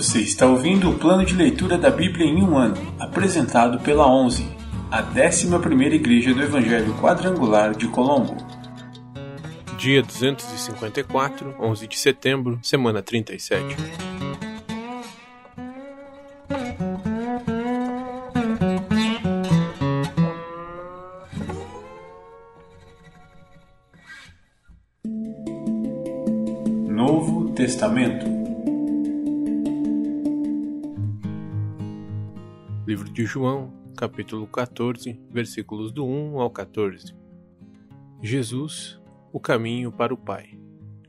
Você está ouvindo o plano de leitura da Bíblia em um ano, apresentado pela 11, a 11ª Igreja do Evangelho Quadrangular de Colombo. Dia 254, 11 de setembro, semana 37. Novo Testamento de João, capítulo 14, versículos do 1 ao 14. Jesus, o caminho para o Pai.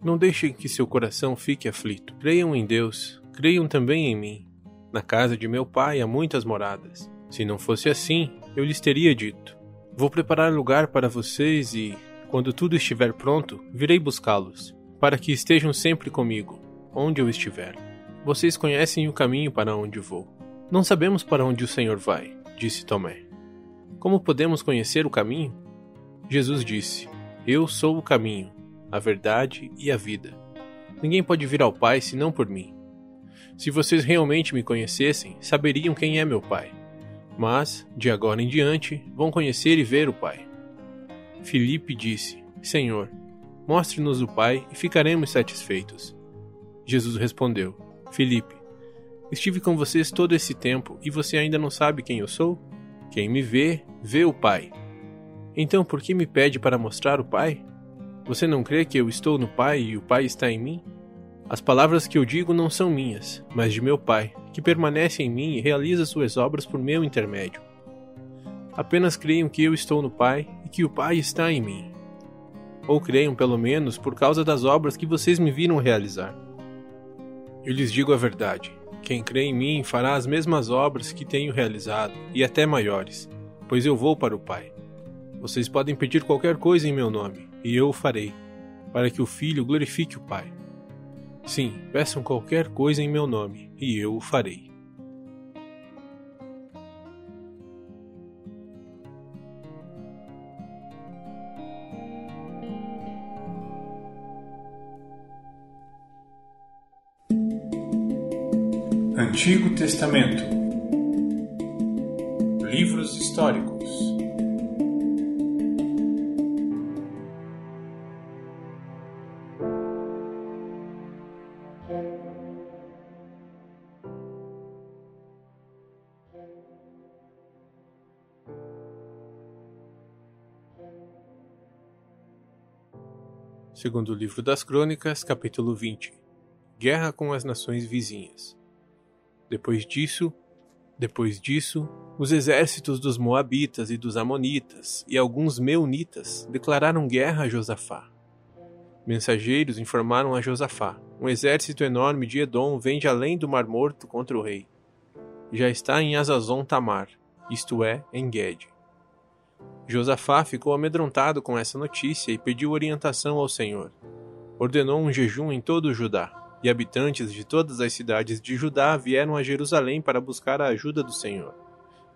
Não deixem que seu coração fique aflito. Creiam em Deus, creiam também em mim. Na casa de meu Pai há muitas moradas. Se não fosse assim, eu lhes teria dito: Vou preparar lugar para vocês e, quando tudo estiver pronto, virei buscá-los para que estejam sempre comigo, onde eu estiver. Vocês conhecem o caminho para onde vou. Não sabemos para onde o Senhor vai, disse Tomé. Como podemos conhecer o caminho? Jesus disse: Eu sou o caminho, a verdade e a vida. Ninguém pode vir ao Pai senão por mim. Se vocês realmente me conhecessem, saberiam quem é meu Pai. Mas, de agora em diante, vão conhecer e ver o Pai. Filipe disse: Senhor, Mostre-nos o Pai e ficaremos satisfeitos. Jesus respondeu: Filipe, estive com vocês todo esse tempo e você ainda não sabe quem eu sou? Quem me vê, vê o Pai. Então por que me pede para mostrar o Pai? Você não crê que eu estou no Pai e o Pai está em mim? As palavras que eu digo não são minhas, mas de meu Pai, que permanece em mim e realiza suas obras por meu intermédio. Apenas creiam que eu estou no Pai e que o Pai está em mim ou creiam pelo menos por causa das obras que vocês me viram realizar. Eu lhes digo a verdade: quem crê em mim fará as mesmas obras que tenho realizado, e até maiores, pois eu vou para o Pai. Vocês podem pedir qualquer coisa em meu nome, e eu o farei, para que o Filho glorifique o Pai. Sim, peçam qualquer coisa em meu nome, e eu o farei. Antigo Testamento. Livros históricos. Segundo o livro das Crônicas, capítulo 20 Guerra com as nações vizinhas. Depois disso, depois disso, os exércitos dos Moabitas e dos Amonitas e alguns Meunitas declararam guerra a Josafá. Mensageiros informaram a Josafá: um exército enorme de Edom vem de além do Mar Morto contra o rei. Já está em Azazon Tamar, isto é, em Gede. Josafá ficou amedrontado com essa notícia e pediu orientação ao Senhor. Ordenou um jejum em todo o Judá e habitantes de todas as cidades de Judá vieram a Jerusalém para buscar a ajuda do Senhor.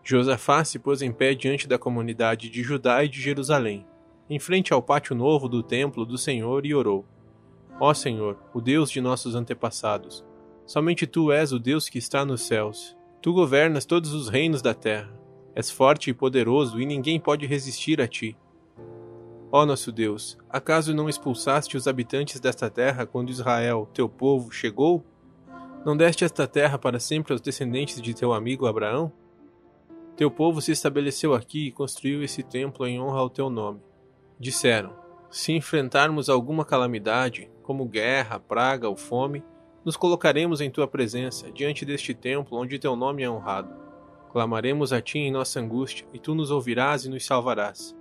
Josafá se pôs em pé diante da comunidade de Judá e de Jerusalém, em frente ao pátio novo do templo do Senhor, e orou: Ó Senhor, o Deus de nossos antepassados, somente tu és o Deus que está nos céus. Tu governas todos os reinos da terra. És forte e poderoso, e ninguém pode resistir a ti. Ó nosso Deus, acaso não expulsaste os habitantes desta terra quando Israel, teu povo, chegou? Não deste esta terra para sempre aos descendentes de teu amigo Abraão? Teu povo se estabeleceu aqui e construiu esse templo em honra ao teu nome. Disseram: Se enfrentarmos alguma calamidade, como guerra, praga ou fome, nos colocaremos em tua presença, diante deste templo onde teu nome é honrado. Clamaremos a ti em nossa angústia, e tu nos ouvirás e nos salvarás.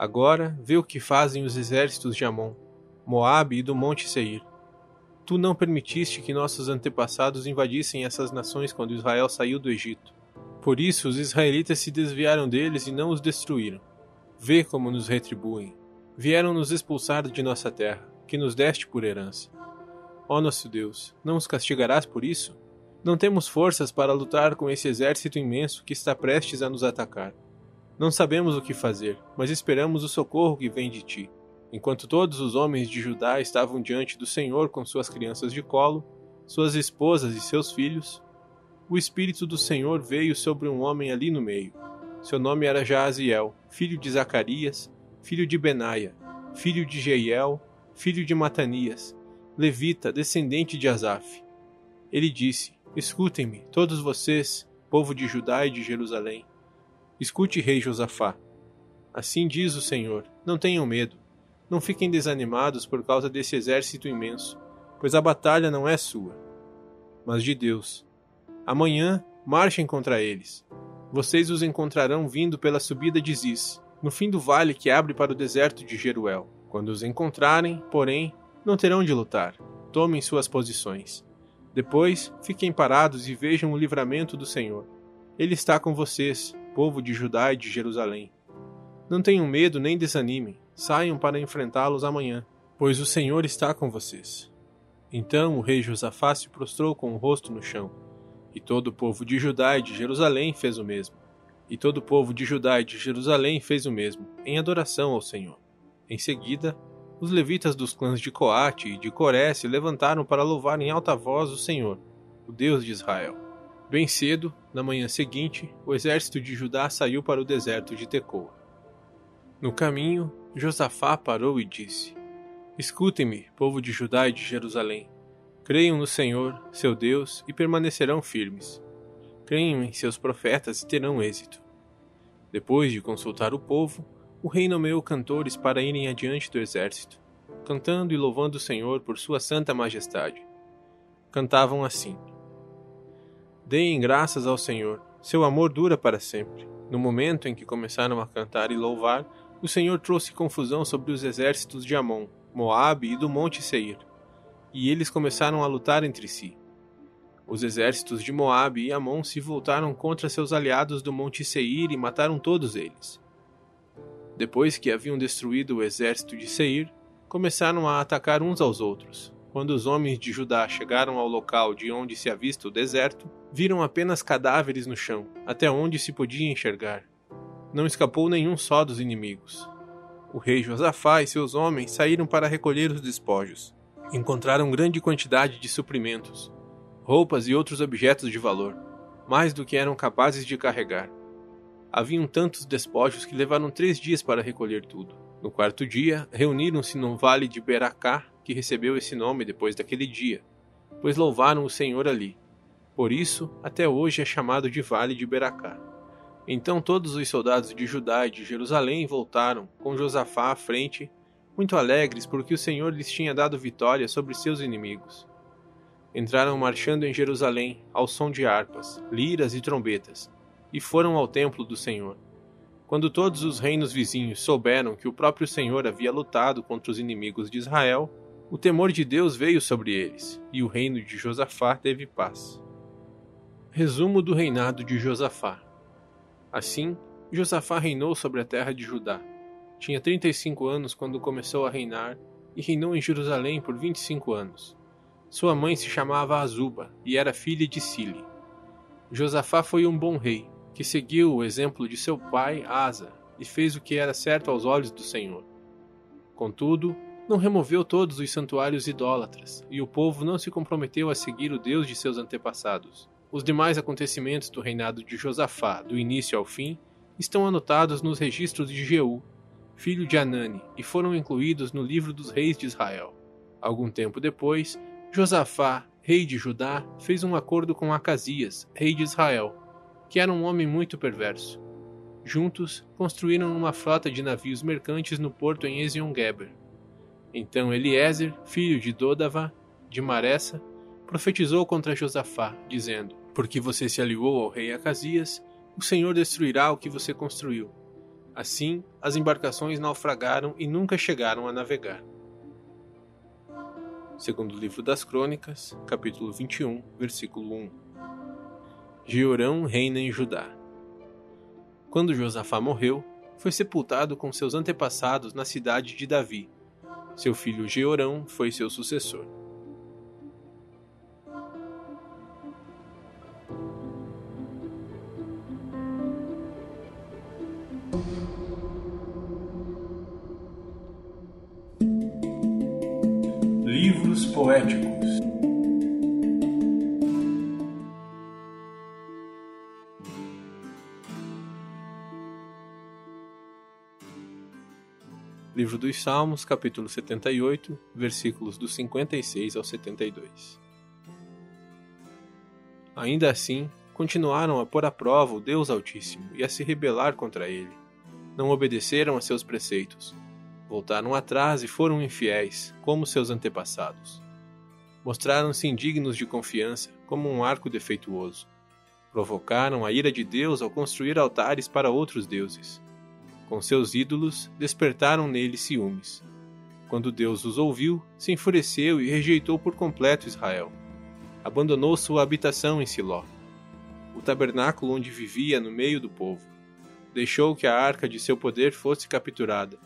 Agora vê o que fazem os exércitos de Amon, Moabe e do Monte Seir. Tu não permitiste que nossos antepassados invadissem essas nações quando Israel saiu do Egito. Por isso os israelitas se desviaram deles e não os destruíram. Vê como nos retribuem. Vieram nos expulsar de nossa terra, que nos deste por herança. Ó nosso Deus, não os castigarás por isso? Não temos forças para lutar com esse exército imenso que está prestes a nos atacar. Não sabemos o que fazer, mas esperamos o socorro que vem de ti. Enquanto todos os homens de Judá estavam diante do Senhor com suas crianças de colo, suas esposas e seus filhos, o Espírito do Senhor veio sobre um homem ali no meio. Seu nome era Jaaziel, filho de Zacarias, filho de Benaia, filho de Jeiel, filho de Matanias, levita, descendente de Asaf. Ele disse: Escutem-me, todos vocês, povo de Judá e de Jerusalém. Escute, rei Josafá. Assim diz o Senhor: Não tenham medo. Não fiquem desanimados por causa desse exército imenso, pois a batalha não é sua, mas de Deus. Amanhã marchem contra eles. Vocês os encontrarão vindo pela subida de Ziz, no fim do vale que abre para o deserto de Jeruel. Quando os encontrarem, porém, não terão de lutar. Tomem suas posições. Depois, fiquem parados e vejam o livramento do Senhor. Ele está com vocês, povo de Judá e de Jerusalém. Não tenham medo nem desanimem, saiam para enfrentá-los amanhã, pois o Senhor está com vocês. Então o rei Josafá se prostrou com o rosto no chão, e todo o povo de Judá e de Jerusalém fez o mesmo. E todo o povo de Judá e de Jerusalém fez o mesmo, em adoração ao Senhor. Em seguida, os levitas dos clãs de Coate e de Coré se levantaram para louvar em alta voz o Senhor, o Deus de Israel. Bem cedo, na manhã seguinte, o exército de Judá saiu para o deserto de Tecoa. No caminho, Josafá parou e disse: Escutem-me, povo de Judá e de Jerusalém. Creiam no Senhor, seu Deus, e permanecerão firmes. Creiam em seus profetas e terão êxito. Depois de consultar o povo, o rei nomeou cantores para irem adiante do exército, cantando e louvando o Senhor por sua santa majestade. Cantavam assim: Deem graças ao Senhor, seu amor dura para sempre. No momento em que começaram a cantar e louvar, o Senhor trouxe confusão sobre os exércitos de Amon, Moabe e do Monte Seir, e eles começaram a lutar entre si. Os exércitos de Moabe e Amon se voltaram contra seus aliados do Monte Seir e mataram todos eles. Depois que haviam destruído o exército de Seir, começaram a atacar uns aos outros. Quando os homens de Judá chegaram ao local de onde se avista o deserto, viram apenas cadáveres no chão, até onde se podia enxergar. Não escapou nenhum só dos inimigos. O rei Josafá e seus homens saíram para recolher os despojos. Encontraram grande quantidade de suprimentos, roupas e outros objetos de valor, mais do que eram capazes de carregar. Haviam tantos despojos que levaram três dias para recolher tudo. No quarto dia, reuniram-se no vale de Beracá, que recebeu esse nome depois daquele dia, pois louvaram o Senhor ali. Por isso, até hoje é chamado de Vale de Beracá. Então todos os soldados de Judá e de Jerusalém voltaram, com Josafá à frente, muito alegres porque o Senhor lhes tinha dado vitória sobre seus inimigos. Entraram marchando em Jerusalém, ao som de harpas, liras e trombetas, e foram ao templo do Senhor. Quando todos os reinos vizinhos souberam que o próprio Senhor havia lutado contra os inimigos de Israel, o temor de Deus veio sobre eles, e o reino de Josafá teve paz. Resumo do reinado de Josafá. Assim, Josafá reinou sobre a terra de Judá. Tinha 35 anos quando começou a reinar e reinou em Jerusalém por 25 anos. Sua mãe se chamava Azuba e era filha de Sile. Josafá foi um bom rei, que seguiu o exemplo de seu pai Asa e fez o que era certo aos olhos do Senhor. Contudo, não removeu todos os santuários idólatras, e o povo não se comprometeu a seguir o Deus de seus antepassados. Os demais acontecimentos do reinado de Josafá, do início ao fim, estão anotados nos registros de Jeú, filho de Anani, e foram incluídos no livro dos reis de Israel. Algum tempo depois, Josafá, rei de Judá, fez um acordo com Acasias, rei de Israel, que era um homem muito perverso. Juntos, construíram uma frota de navios mercantes no porto em Ezion-Geber. Então Eliezer, filho de Dodava, de Maressa, profetizou contra Josafá, dizendo: Porque você se aliou ao rei Acasias, o Senhor destruirá o que você construiu. Assim, as embarcações naufragaram e nunca chegaram a navegar. Segundo o livro das Crônicas, capítulo 21, versículo 1. Jeorão reina em Judá. Quando Josafá morreu, foi sepultado com seus antepassados na cidade de Davi. Seu filho Jeorão foi seu sucessor. Livros poéticos Livro dos Salmos, capítulo 78, versículos do 56 ao 72. Ainda assim, continuaram a pôr à prova o Deus Altíssimo e a se rebelar contra ele. Não obedeceram a seus preceitos. Voltaram atrás e foram infiéis, como seus antepassados. Mostraram-se indignos de confiança, como um arco defeituoso. Provocaram a ira de Deus ao construir altares para outros deuses com seus ídolos, despertaram nele ciúmes. Quando Deus os ouviu, se enfureceu e rejeitou por completo Israel. Abandonou sua habitação em Siló, o tabernáculo onde vivia no meio do povo. Deixou que a arca de seu poder fosse capturada.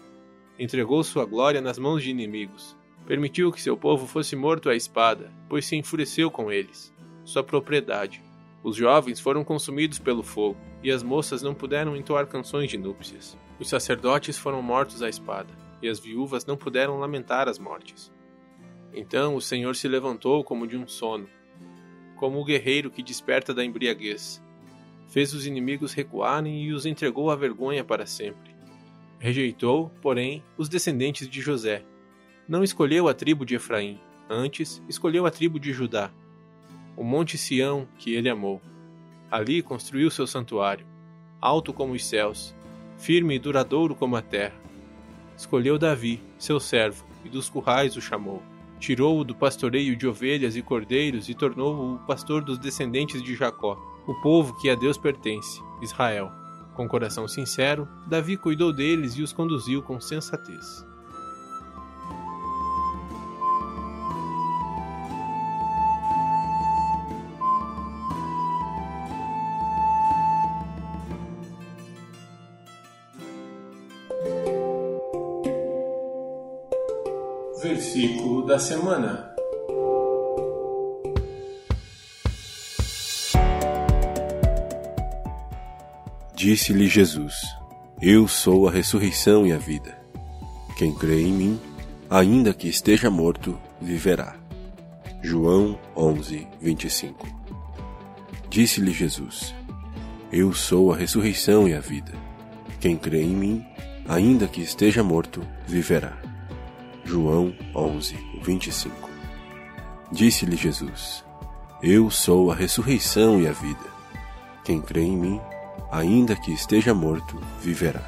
Entregou sua glória nas mãos de inimigos. Permitiu que seu povo fosse morto à espada, pois se enfureceu com eles. Sua propriedade. Os jovens foram consumidos pelo fogo, e as moças não puderam entoar canções de núpcias. Os sacerdotes foram mortos à espada, e as viúvas não puderam lamentar as mortes. Então o Senhor se levantou como de um sono, como o guerreiro que desperta da embriaguez. Fez os inimigos recuarem e os entregou à vergonha para sempre. Rejeitou, porém, os descendentes de José. Não escolheu a tribo de Efraim, antes escolheu a tribo de Judá. O monte Sião, que ele amou. Ali construiu seu santuário, alto como os céus, firme e duradouro como a terra. Escolheu Davi, seu servo, e dos currais o chamou. Tirou-o do pastoreio de ovelhas e cordeiros e tornou-o pastor dos descendentes de Jacó, o povo que a Deus pertence, Israel. Com coração sincero, Davi cuidou deles e os conduziu com sensatez. Da semana. Disse-lhe Jesus: Eu sou a ressurreição e a vida. Quem crê em mim, ainda que esteja morto, viverá. João 11, 25 Disse-lhe Jesus: Eu sou a ressurreição e a vida. Quem crê em mim, ainda que esteja morto, viverá. João 11, 25 Disse-lhe Jesus: Eu sou a ressurreição e a vida. Quem crê em mim, ainda que esteja morto, viverá.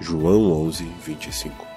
João 11, 25